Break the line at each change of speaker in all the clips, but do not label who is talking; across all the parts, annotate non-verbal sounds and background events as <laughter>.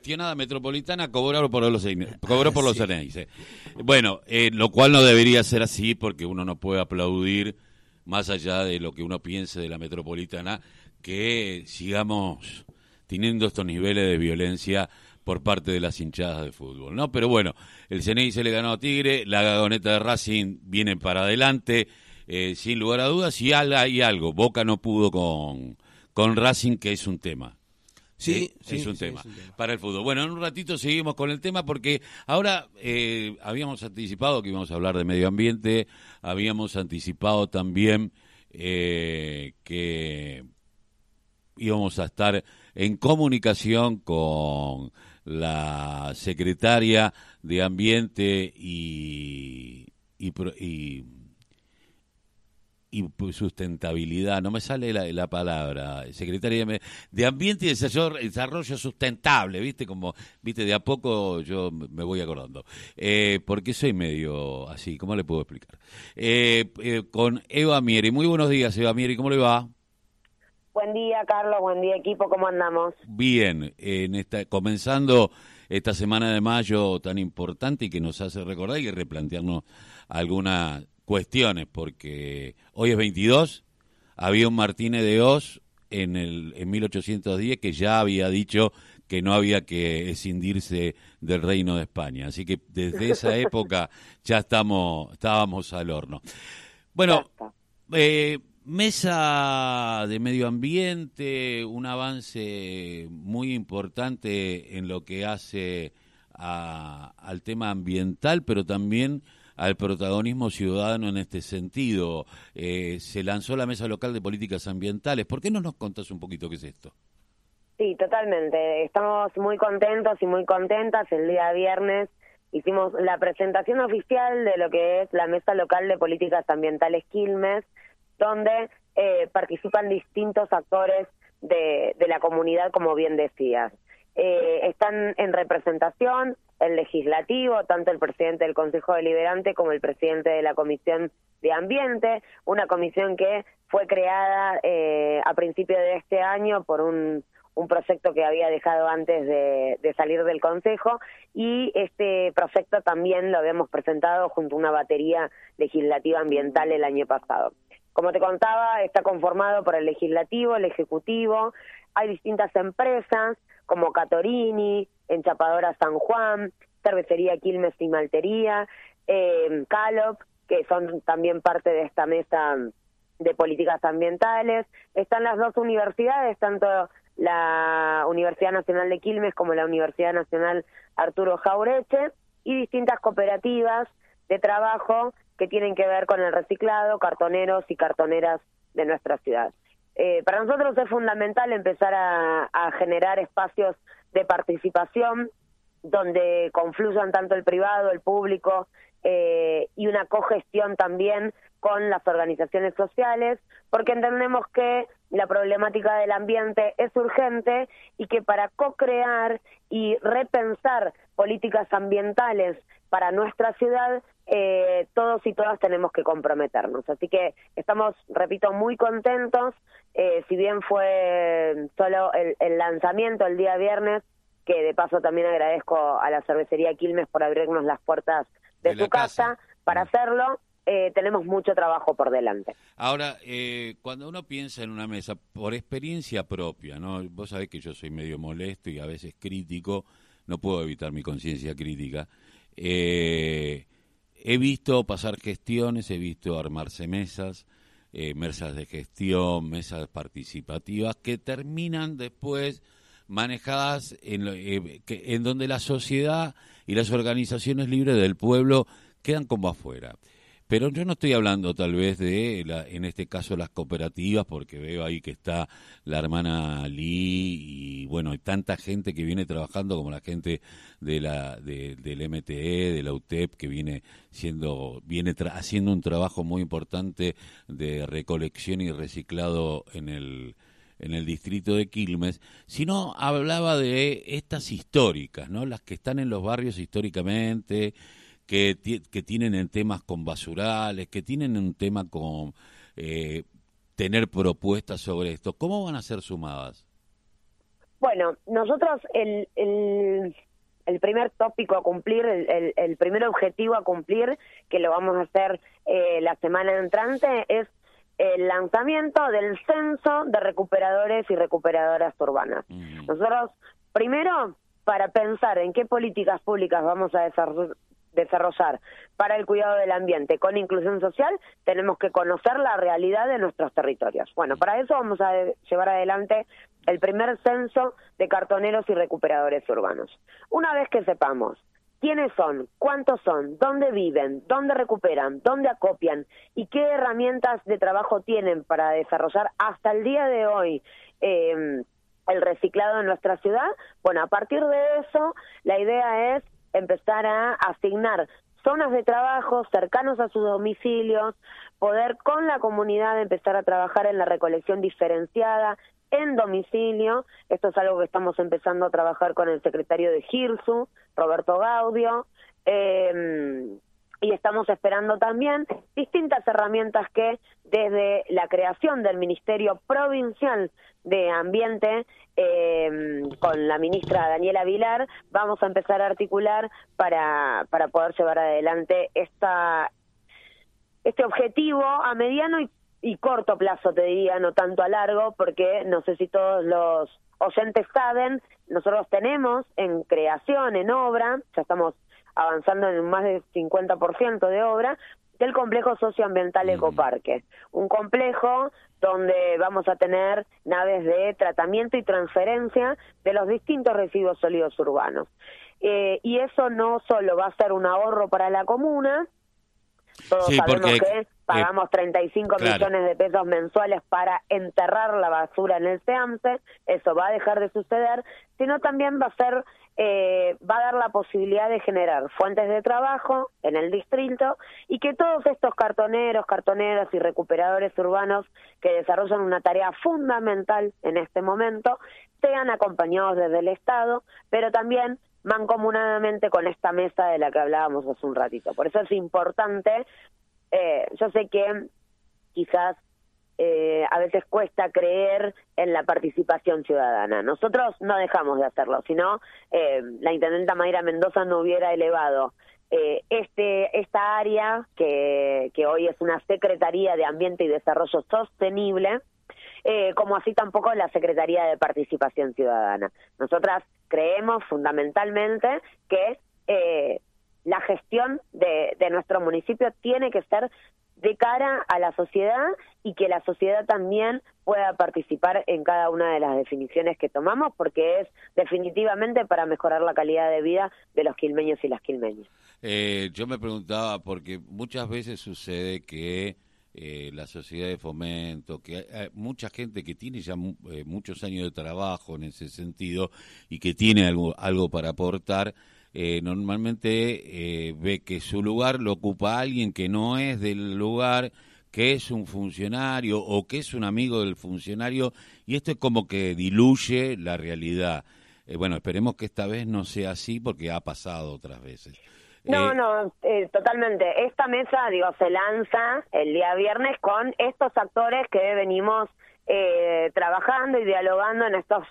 gestionada metropolitana cobró por los cobró por <laughs> los sí. Bueno, eh, lo cual no debería ser así porque uno no puede aplaudir más allá de lo que uno piense de la metropolitana que sigamos teniendo estos niveles de violencia por parte de las hinchadas de fútbol, ¿no? Pero bueno, el CNI se le ganó a Tigre, la gagoneta de Racing viene para adelante, eh, sin lugar a dudas, y hay algo, Boca no pudo con, con Racing, que es un tema. Sí, sí, es, un, tema para el fútbol. Bueno, en un ratito seguimos con el tema porque ahora eh, habíamos anticipado que íbamos a hablar de medio ambiente, habíamos anticipado también eh, que íbamos a estar en comunicación con la secretaria de Ambiente y, y y sustentabilidad, no me sale la, palabra, secretaria de, Ambiente y Desarrollo, Sustentable, ¿viste? Como, ¿viste? De a poco yo me voy acordando. Eh, porque soy medio así, ¿cómo le puedo explicar? Eh, eh, con Eva Mieri. Muy buenos días, Eva Mieri, ¿cómo le va?
Buen día, Carlos, buen día, equipo, ¿cómo andamos?
Bien, en esta, comenzando esta semana de mayo tan importante y que nos hace recordar y replantearnos alguna cuestiones, porque hoy es 22, había un Martínez de Oz en, el, en 1810 que ya había dicho que no había que escindirse del reino de España. Así que desde esa <laughs> época ya estamos, estábamos al horno. Bueno, eh, mesa de medio ambiente, un avance muy importante en lo que hace al tema ambiental, pero también al protagonismo ciudadano en este sentido. Eh, se lanzó la Mesa Local de Políticas Ambientales. ¿Por qué no nos contás un poquito qué es esto?
Sí, totalmente. Estamos muy contentos y muy contentas. El día viernes hicimos la presentación oficial de lo que es la Mesa Local de Políticas Ambientales Quilmes, donde eh, participan distintos actores de, de la comunidad, como bien decías. Eh, están en representación el legislativo, tanto el presidente del Consejo Deliberante como el presidente de la Comisión de Ambiente, una comisión que fue creada eh, a principio de este año por un, un proyecto que había dejado antes de, de, salir del Consejo y este proyecto también lo habíamos presentado junto a una batería legislativa ambiental el año pasado. Como te contaba, está conformado por el legislativo, el ejecutivo, hay distintas empresas como Catorini, Enchapadora San Juan, Cervecería Quilmes y Maltería, eh, Calop, que son también parte de esta mesa de políticas ambientales. Están las dos universidades, tanto la Universidad Nacional de Quilmes como la Universidad Nacional Arturo Jaureche, y distintas cooperativas de trabajo que tienen que ver con el reciclado, cartoneros y cartoneras de nuestra ciudad. Eh, para nosotros es fundamental empezar a, generar espacios de participación donde confluyan tanto el privado, el público eh, y una cogestión también con las organizaciones sociales, porque entendemos que la problemática del ambiente es urgente y que para co-crear y repensar políticas ambientales para nuestra ciudad, eh, todos y todas tenemos que comprometernos. Así que estamos, repito, muy contentos, eh, si bien fue solo el, lanzamiento el día viernes, que de paso también agradezco a la cervecería Quilmes por abrirnos las puertas de, su casa. para mm. hacerlo. Eh, tenemos mucho trabajo por delante.
Ahora, cuando uno piensa en una mesa, por experiencia propia, ¿no? Vos sabés que yo soy medio molesto y a veces crítico, no puedo evitar mi conciencia crítica. Eh, he visto pasar gestiones, he visto armarse mesas, eh, mesas de gestión, mesas participativas, que terminan después manejadas en, eh, en donde la sociedad y las organizaciones libres del pueblo quedan como afuera. Pero yo no estoy hablando tal vez de, la, en este caso, las cooperativas, porque veo ahí que está la hermana Lee y bueno, hay tanta gente que viene trabajando como la gente de la, del MTE, de la UTEP, que viene siendo, viene haciendo un trabajo muy importante de recolección y reciclado en el, en el distrito de Quilmes, sino hablaba de estas históricas, ¿no? Las que están en los barrios históricamente, que, que tienen en temas con basurales, que tienen un tema con eh, tener propuestas sobre esto. ¿Cómo van a ser sumadas?
Bueno, nosotros el, el, el primer tópico a cumplir, el, el, primer objetivo a cumplir, que lo vamos a hacer eh, la semana entrante, es el lanzamiento del censo de recuperadores y recuperadoras urbanas. Mm. Nosotros, primero, para pensar en qué políticas públicas vamos a desarrollar para el cuidado del ambiente con inclusión social, tenemos que conocer la realidad de nuestros territorios. Bueno, para eso vamos a llevar adelante el primer censo de cartoneros y recuperadores urbanos. Una vez que sepamos quiénes son, cuántos son, dónde viven, dónde recuperan, dónde acopian y qué herramientas de trabajo tienen para desarrollar hasta el día de hoy eh, el reciclado en nuestra ciudad, bueno, a partir de eso, la idea es empezar a asignar zonas de trabajo cercanos a sus domicilios, poder con la comunidad empezar a trabajar en la recolección diferenciada en domicilio. Esto es algo que estamos empezando a trabajar con el secretario de GIRSU, Roberto Gaudio. Eh, y estamos esperando también distintas herramientas que desde la creación del Ministerio Provincial de Ambiente eh, con la ministra Daniela Vilar vamos a empezar a articular para, para poder llevar adelante esta este objetivo a mediano y, y corto plazo, te diría, no tanto a largo, porque no sé si todos los oyentes saben, nosotros tenemos en creación, en obra, ya estamos avanzando en más del 50% de obra, del complejo socioambiental Ecoparque. Un complejo donde vamos a tener naves de tratamiento y transferencia de los distintos residuos sólidos urbanos. Eh, y eso no solo va a ser un ahorro para la comuna, todos sabemos que pagamos 35 millones de pesos mensuales para enterrar la basura en el SEAMSE, eso va a dejar de suceder, sino también va a ser eh, va a dar la posibilidad de generar fuentes de trabajo en el distrito y que todos estos cartoneros, cartoneras y recuperadores urbanos que desarrollan una tarea fundamental en este momento sean acompañados desde el Estado, pero también mancomunadamente con esta mesa de la que hablábamos hace un ratito. Por eso es importante, eh, yo sé que quizás eh, a veces cuesta creer en la participación ciudadana. Nosotros no dejamos de hacerlo, sino eh, la intendenta Mayra Mendoza no hubiera elevado eh, este esta área que, que hoy es una Secretaría de Ambiente y Desarrollo Sostenible, eh, como así tampoco la Secretaría de Participación Ciudadana. Nosotras creemos fundamentalmente que eh, la gestión de, de nuestro municipio tiene que ser de cara a la sociedad y que la sociedad también pueda participar en cada una de las definiciones que tomamos, porque es definitivamente para mejorar la calidad de vida de los quilmeños y las quilmeñas.
Eh, yo me preguntaba, porque muchas veces sucede que eh, la sociedad de fomento, que hay mucha gente que tiene ya eh, muchos años de trabajo en ese sentido y que tiene algo, algo para aportar, eh, normalmente eh, ve que su lugar lo ocupa alguien que no es del lugar, que es un funcionario o que es un amigo del funcionario, y esto es como que diluye la realidad. Eh, bueno, esperemos que esta vez no sea así porque ha pasado otras veces.
No, no, totalmente. Esta mesa, digo, se lanza el día viernes con estos actores que venimos trabajando y dialogando en estos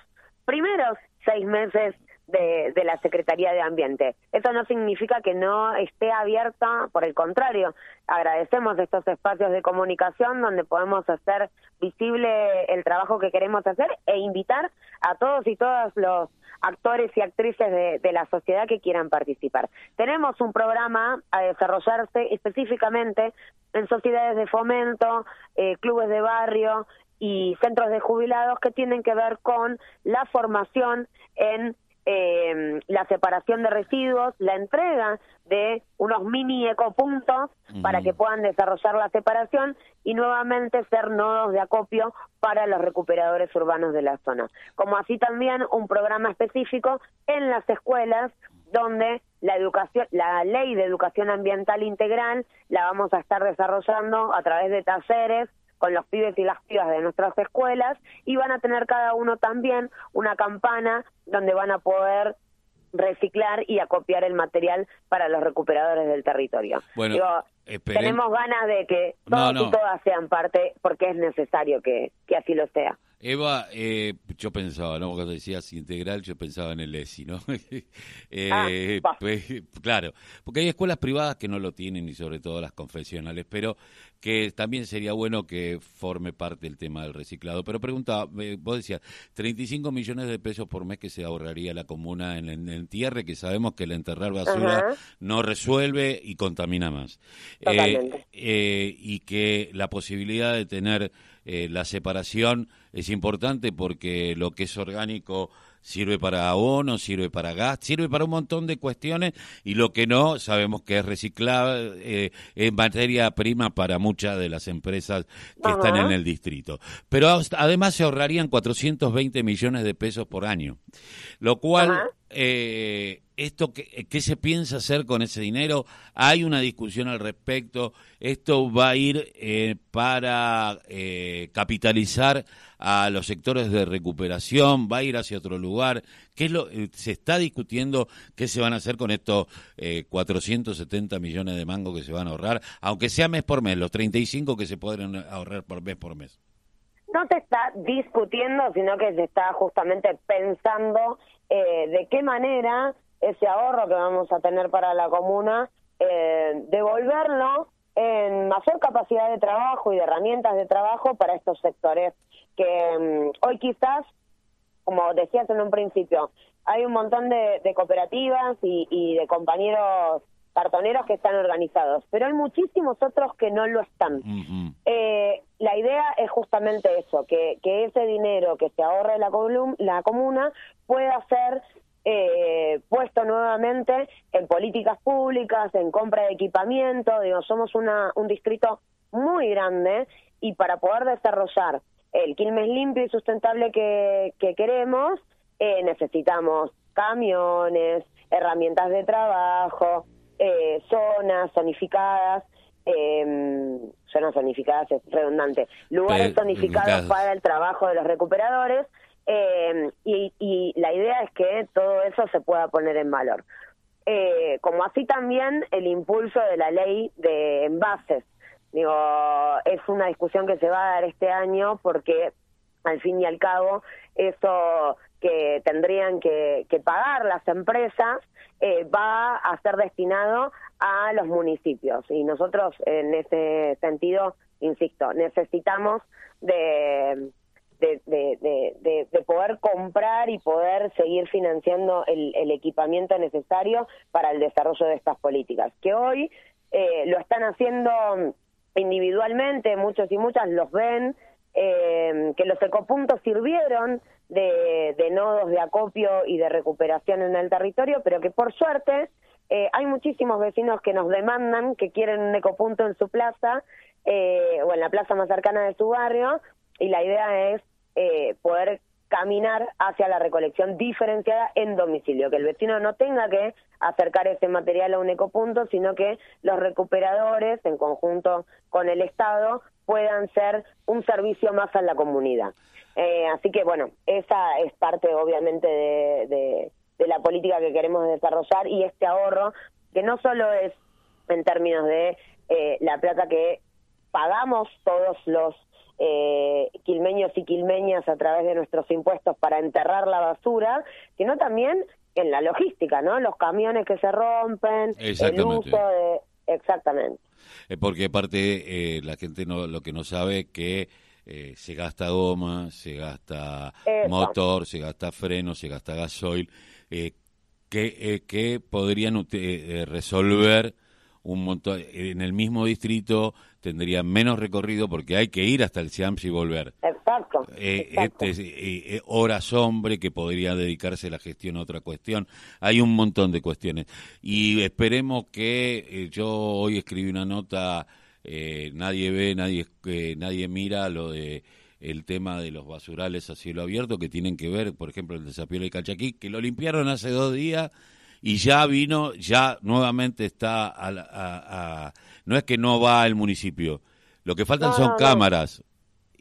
primeros seis meses de, la Secretaría de Ambiente. Eso no significa que no esté abierta, por el contrario, agradecemos estos espacios de comunicación donde podemos hacer visible el trabajo que queremos hacer e invitar a todos y todas los actores y actrices de, la sociedad que quieran participar. Tenemos un programa a desarrollarse específicamente en sociedades de fomento, eh, clubes de barrio y centros de jubilados que tienen que ver con la formación en eh, la separación de residuos, la entrega de unos mini ecopuntos para que puedan desarrollar la separación y nuevamente ser nodos de acopio para los recuperadores urbanos de la zona. Como así también un programa específico en las escuelas donde la educación, la ley de educación ambiental integral la vamos a estar desarrollando a través de talleres con los pibes y las pibas de nuestras escuelas y van a tener cada uno también una campana donde van a poder reciclar y acopiar el material para los recuperadores del territorio.
Bueno,
tenemos ganas de que todos y todas sean parte porque es necesario que, que así lo sea.
Eva, eh, yo pensaba, ¿no? Cuando decías integral, yo pensaba en el ESI, ¿no? <laughs>
eh, ah,
pues, claro, porque hay escuelas privadas que no lo tienen y sobre todo las confesionales, pero que también sería bueno que forme parte del tema del reciclado. Pero pregunta, eh, vos decías, 35 millones de pesos por mes que se ahorraría la comuna en el entierre, que sabemos que el enterrar basura no resuelve y contamina más.
Eh,
eh, y que la posibilidad de tener la separación es importante porque lo que es orgánico sirve para abono, sirve para gas, sirve para un montón de cuestiones y lo que no sabemos que es reciclable eh, en materia prima para muchas de las empresas que están en el distrito. Pero además se ahorrarían 420 millones de pesos por año, lo cual eh, esto ¿qué, ¿qué, se piensa hacer con ese dinero? Hay una discusión al respecto. Esto va a ir eh, para eh, capitalizar a los sectores de recuperación, va a ir hacia otro lugar. ¿Qué es lo eh, se está discutiendo qué se van a hacer con estos 470 eh, millones de mangos que se van a ahorrar, aunque sea mes por mes, los 35 que se podrán ahorrar por mes por mes?
No se está discutiendo, sino que se está justamente pensando eh, de qué manera ese ahorro que vamos a tener para la comuna, eh, devolverlo en mayor capacidad de trabajo y de herramientas de trabajo para estos sectores que mm, hoy quizás, como decías en un principio, hay un montón de, cooperativas y, de compañeros cartoneros que están organizados, pero hay muchísimos otros que no lo están. eh, la idea es justamente eso, que, que ese dinero que se ahorre la, la comuna pueda ser eh, puesto nuevamente en políticas públicas, en compra de equipamiento, digo, somos una, un distrito muy grande y para poder desarrollar el Quilmes limpio y sustentable que, que queremos, eh, necesitamos camiones, herramientas de trabajo, eh, zonas zonificadas, eh, zonas zonificadas es redundante, lugares zonificados para el trabajo de los recuperadores eh, y, y, la idea es que todo eso se pueda poner en valor. Eh, como así también el impulso de la ley de envases. Digo, es una discusión que se va a dar este año porque al fin y al cabo eso que tendrían que, que pagar las empresas eh, va a ser destinado a los municipios. Y nosotros en ese sentido, insisto, necesitamos de de, de, de, poder comprar y poder seguir financiando el, el, equipamiento necesario para el desarrollo de estas políticas, que hoy eh, lo están haciendo individualmente, muchos y muchas los ven, eh, que los ecopuntos sirvieron de, de nodos de acopio y de recuperación en el territorio, pero que por suerte eh, hay muchísimos vecinos que nos demandan que quieren un ecopunto en su plaza eh, o en la plaza más cercana de su barrio y la idea es eh, poder caminar hacia la recolección diferenciada en domicilio, que el vecino no tenga que acercar ese material a un ecopunto, sino que los recuperadores, en conjunto con el Estado, puedan ser un servicio más a la comunidad. Eh, así que, bueno, esa es parte, obviamente, de, de la política que queremos desarrollar y este ahorro, que no solo es en términos de eh, la plata que pagamos todos los eh, quilmeños y quilmeñas a través de nuestros impuestos para enterrar la basura, sino también en la logística, ¿no? Los camiones que se rompen, el uso de... Exactamente.
Eh, porque aparte eh, la gente no lo que no sabe que eh, se gasta goma, se gasta motor, se gasta freno, se gasta gasoil, que, que podrían resolver un montón en el mismo distrito tendría menos recorrido porque hay que ir hasta el SIAMS y volver.
Exacto.
Eh, Este, eh, eh, horas hombre que podría dedicarse a la gestión a otra cuestión. Hay un montón de cuestiones. Y esperemos que eh, yo hoy escribí una nota, nadie ve, nadie, nadie mira lo de el tema de los basurales a cielo abierto que tienen que ver, por ejemplo, el desafío de Calchaquí, que lo limpiaron hace dos días y ya vino, ya nuevamente está, a, no es que no va el municipio, lo que faltan son cámaras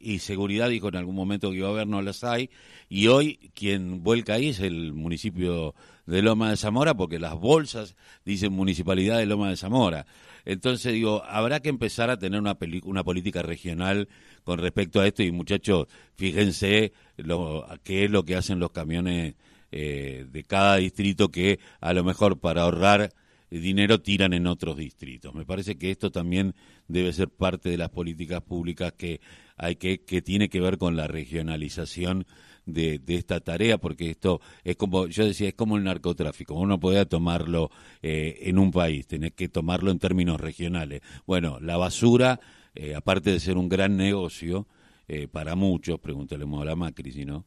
y seguridad dijo en algún momento que iba a haber, no las hay, y hoy quien vuelca ahí es el municipio de Loma de Zamora, porque las bolsas dicen Municipalidad de Loma de Zamora. Entonces digo, habrá que empezar a tener una, una política regional con respecto a esto, y muchachos, fíjense lo, qué es lo que hacen los camiones eh, de cada distrito que a lo mejor para ahorrar dinero tiran en otros distritos. Me parece que esto también debe ser parte de las políticas públicas que hay que que tiene que ver con la regionalización de, esta tarea, porque esto es como yo decía es como el narcotráfico. Uno puede tomarlo eh, en un país, tenés que tomarlo en términos regionales. Bueno, la basura, eh, aparte de ser un gran negocio eh, para muchos, pregúntale a la Macri, si no.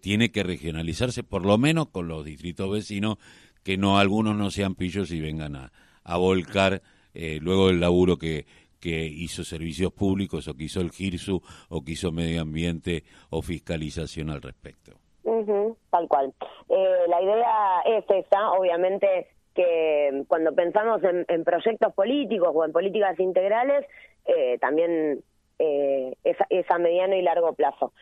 tiene que regionalizarse por lo menos con los distritos vecinos que no algunos no sean pillos y vengan a, a volcar eh, luego el laburo que, que hizo servicios públicos o que hizo el GIRSU o que hizo medio ambiente o fiscalización al respecto.
tal cual. Eh, la idea es esa, obviamente que cuando pensamos en, en proyectos políticos o en políticas integrales, eh, también eh, es a mediano y largo plazo.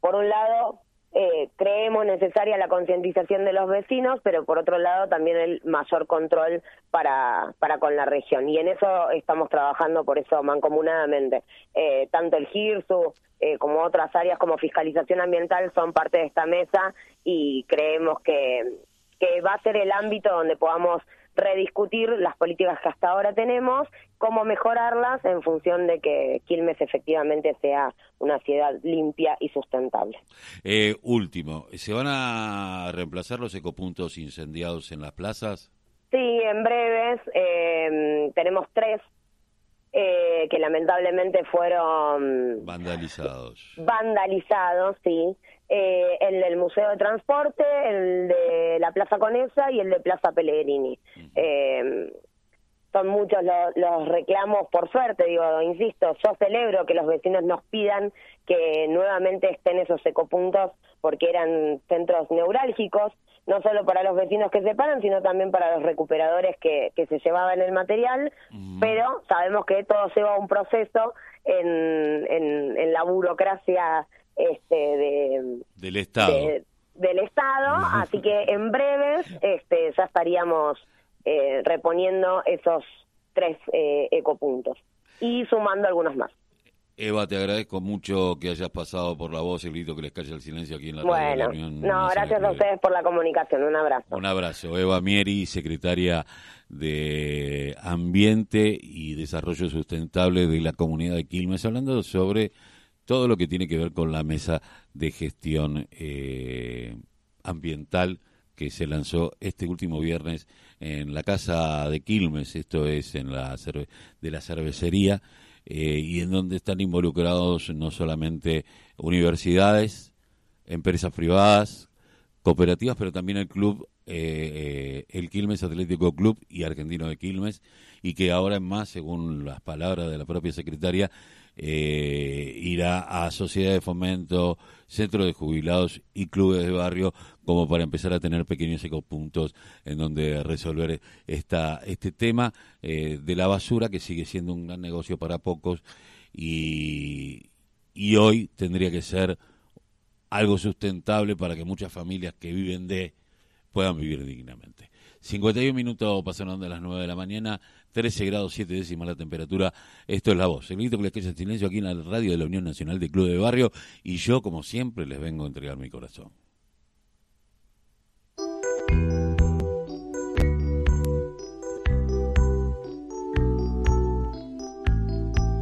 Por un lado, eh, creemos necesaria la concientización de los vecinos, pero por otro lado también el mayor control para, para con la región. Y en eso estamos trabajando, por eso mancomunadamente. Eh, tanto el GIRSU eh, como otras áreas como fiscalización ambiental son parte de esta mesa y creemos que, que va a ser el ámbito donde podamos rediscutir las políticas que hasta ahora tenemos, cómo mejorarlas en función de que Quilmes efectivamente sea una ciudad limpia y sustentable.
Eh, último, ¿se van a reemplazar los ecopuntos incendiados en las plazas?
Sí, en breves. Eh, tenemos tres eh, que lamentablemente fueron
vandalizados.
Vandalizados, sí. Eh, el del Museo de Transporte, el de la Plaza Conesa y el de Plaza Pellegrini. Eh, son muchos los, reclamos, por suerte, digo, insisto, yo celebro que los vecinos nos pidan que nuevamente estén esos ecopuntos porque eran centros neurálgicos, no solo para los vecinos que se paran, sino también para los recuperadores que, que se llevaban el material, pero sabemos que todo lleva un proceso en, en la burocracia este de
del estado
del estado así que en breves este ya estaríamos eh, reponiendo esos tres eh, ecopuntos y sumando algunos más
Eva, te agradezco mucho que hayas pasado por la voz, el grito que les calle el silencio aquí en la
bueno,
radio
No, gracias a ustedes por la comunicación. Un abrazo.
Un abrazo. Eva Mieri, secretaria de Ambiente y Desarrollo Sustentable de la Comunidad de Quilmes, hablando sobre todo lo que tiene que ver con la mesa de gestión eh, ambiental que se lanzó este último viernes en la casa de Quilmes, esto es en la de la cervecería, eh, y en donde están involucrados no solamente universidades, empresas privadas, cooperativas, pero también el club, eh, el Quilmes Atlético Club y Argentino de Quilmes, y que ahora más, según las palabras de la propia secretaria, eh, irá a sociedades de fomento, centros de jubilados y clubes de barrio como para empezar a tener pequeños ecopuntos en donde resolver esta, este tema eh, de la basura que sigue siendo un gran negocio para pocos y, y hoy tendría que ser algo sustentable para que muchas familias que viven de puedan vivir dignamente. 51 minutos pasaron de las 9 de la mañana, 13 grados 7 décimas la temperatura. Esto es La Voz. El grito que les queda en silencio aquí en la radio de la Unión Nacional de Club de Barrio. Y yo, como siempre, les vengo a entregar mi corazón.